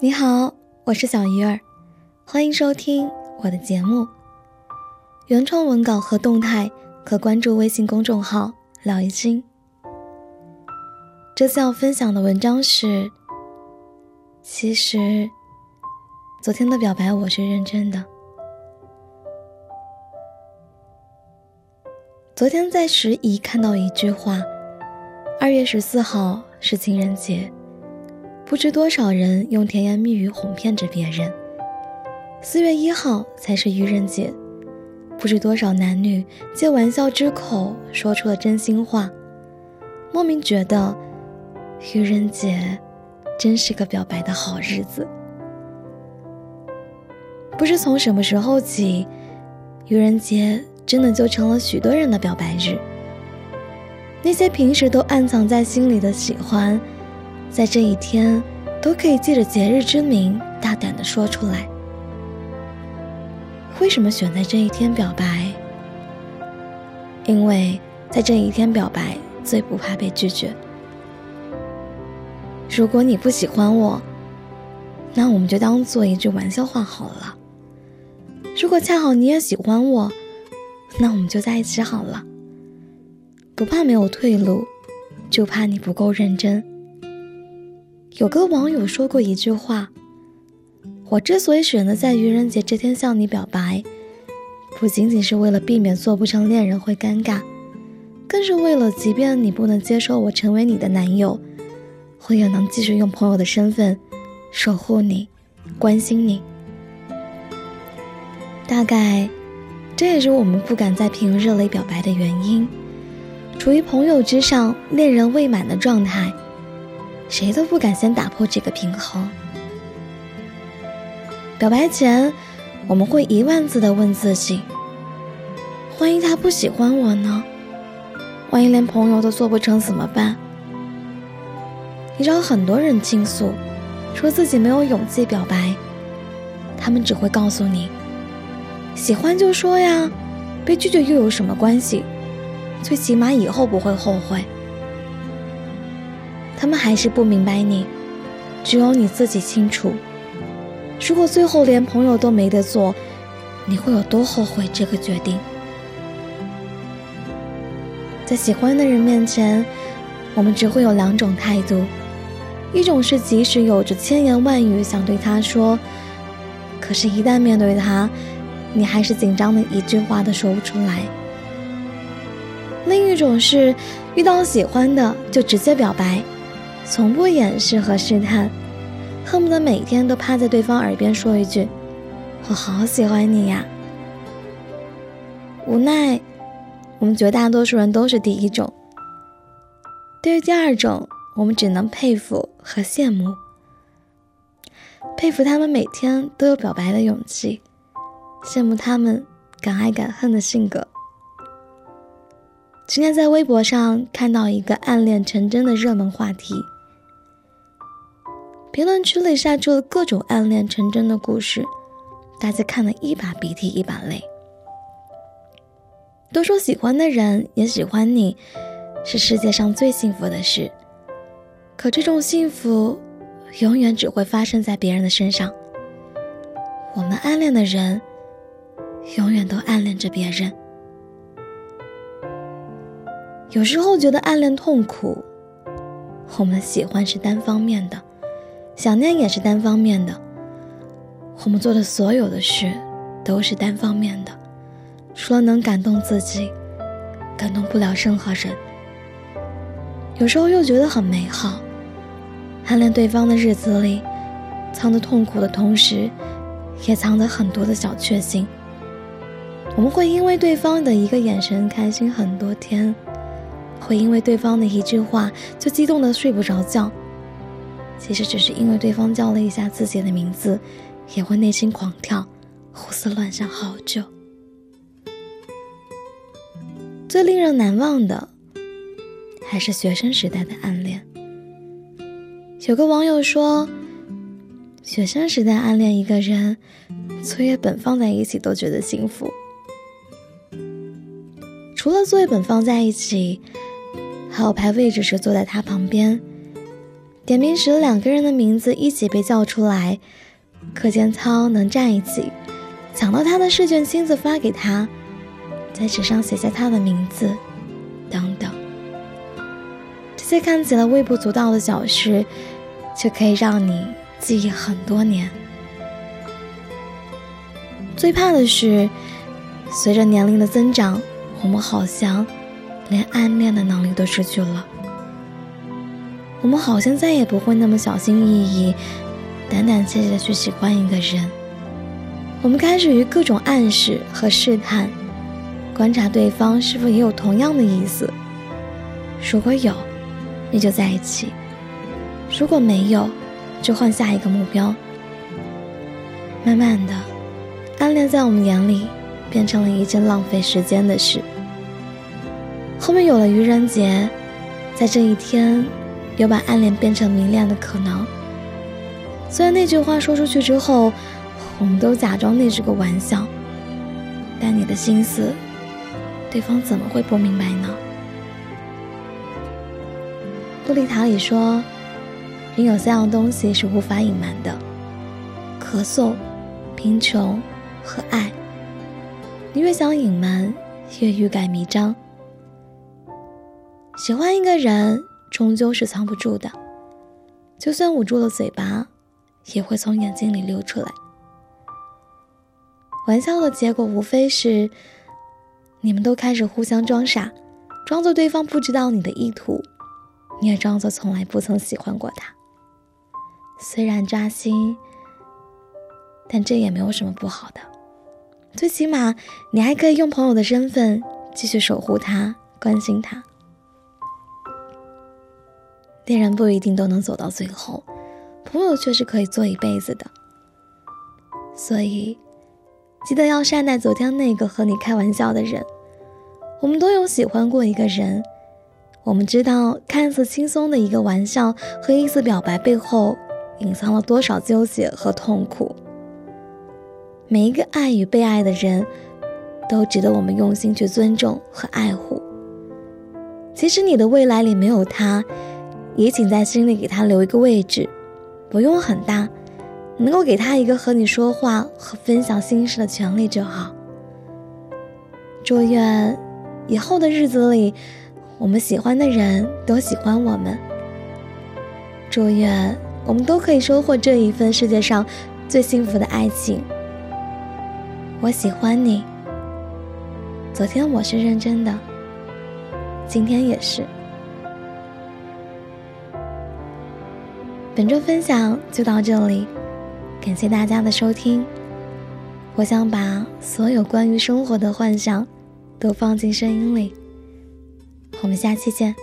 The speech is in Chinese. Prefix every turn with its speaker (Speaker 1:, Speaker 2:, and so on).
Speaker 1: 你好，我是小鱼儿，欢迎收听我的节目。原创文稿和动态可关注微信公众号“聊一心”。这次要分享的文章是：其实，昨天的表白我是认真的。昨天在时宜看到一句话：“二月十四号是情人节。”不知多少人用甜言蜜语哄骗着别人。四月一号才是愚人节，不知多少男女借玩笑之口说出了真心话，莫名觉得愚人节真是个表白的好日子。不知从什么时候起，愚人节真的就成了许多人的表白日。那些平时都暗藏在心里的喜欢。在这一天，都可以借着节日之名大胆的说出来。为什么选在这一天表白？因为在这一天表白最不怕被拒绝。如果你不喜欢我，那我们就当做一句玩笑话好了。如果恰好你也喜欢我，那我们就在一起好了。不怕没有退路，就怕你不够认真。有个网友说过一句话：“我之所以选择在愚人节这天向你表白，不仅仅是为了避免做不成恋人会尴尬，更是为了，即便你不能接受我成为你的男友，我也能继续用朋友的身份守护你、关心你。大概，这也是我们不敢在平日里表白的原因。处于朋友之上、恋人未满的状态。”谁都不敢先打破这个平衡。表白前，我们会一万次的问自己：万一他不喜欢我呢？万一连朋友都做不成怎么办？你找很多人倾诉，说自己没有勇气表白，他们只会告诉你：喜欢就说呀，被拒绝又有什么关系？最起码以后不会后悔。他们还是不明白你，只有你自己清楚。如果最后连朋友都没得做，你会有多后悔这个决定？在喜欢的人面前，我们只会有两种态度：一种是即使有着千言万语想对他说，可是，一旦面对他，你还是紧张的一句话都说不出来；另一种是遇到喜欢的就直接表白。从不掩饰和试探，恨不得每天都趴在对方耳边说一句：“我好喜欢你呀。”无奈，我们绝大多数人都是第一种。对于第二种，我们只能佩服和羡慕。佩服他们每天都有表白的勇气，羡慕他们敢爱敢恨的性格。今天在微博上看到一个暗恋成真的热门话题。评论区里晒出了各种暗恋成真的故事，大家看了一把鼻涕一把泪。都说喜欢的人也喜欢你，是世界上最幸福的事。可这种幸福，永远只会发生在别人的身上。我们暗恋的人，永远都暗恋着别人。有时候觉得暗恋痛苦，我们喜欢是单方面的。想念也是单方面的，我们做的所有的事都是单方面的，除了能感动自己，感动不了任何人。有时候又觉得很美好，暗恋对方的日子里，藏着痛苦的同时，也藏着很多的小确幸。我们会因为对方的一个眼神开心很多天，会因为对方的一句话就激动的睡不着觉。其实只是因为对方叫了一下自己的名字，也会内心狂跳，胡思乱想好久。最令人难忘的，还是学生时代的暗恋。有个网友说，学生时代暗恋一个人，作业本放在一起都觉得幸福。除了作业本放在一起，还有排位置时坐在他旁边。点名时两个人的名字一起被叫出来，课间操能站一起，抢到他的试卷亲自发给他，在纸上写下他的名字，等等。这些看起来微不足道的小事，却可以让你记忆很多年。最怕的是，随着年龄的增长，我们好像连暗恋的能力都失去了。我们好像再也不会那么小心翼翼、胆胆怯怯的去喜欢一个人。我们开始于各种暗示和试探，观察对方是否也有同样的意思。如果有，那就在一起；如果没有，就换下一个目标。慢慢的，暗恋在我们眼里变成了一件浪费时间的事。后面有了愚人节，在这一天。有把暗恋变成明恋的可能。虽然那句话说出去之后，我们都假装那是个玩笑，但你的心思，对方怎么会不明白呢？洛丽塔里说，人有三样东西是无法隐瞒的：咳嗽、贫穷和爱。你越想隐瞒，越欲盖弥彰。喜欢一个人。终究是藏不住的，就算捂住了嘴巴，也会从眼睛里流出来。玩笑的结果无非是，你们都开始互相装傻，装作对方不知道你的意图，你也装作从来不曾喜欢过他。虽然扎心，但这也没有什么不好的，最起码你还可以用朋友的身份继续守护他，关心他。恋人不一定都能走到最后，朋友却是可以做一辈子的。所以，记得要善待昨天那个和你开玩笑的人。我们都有喜欢过一个人，我们知道看似轻松的一个玩笑和一次表白背后隐藏了多少纠结和痛苦。每一个爱与被爱的人，都值得我们用心去尊重和爱护。即使你的未来里没有他。也请在心里给他留一个位置，不用很大，能够给他一个和你说话和分享心事的权利就好。祝愿以后的日子里，我们喜欢的人都喜欢我们。祝愿我们都可以收获这一份世界上最幸福的爱情。我喜欢你。昨天我是认真的，今天也是。本周分享就到这里，感谢大家的收听。我想把所有关于生活的幻想都放进声音里。我们下期见。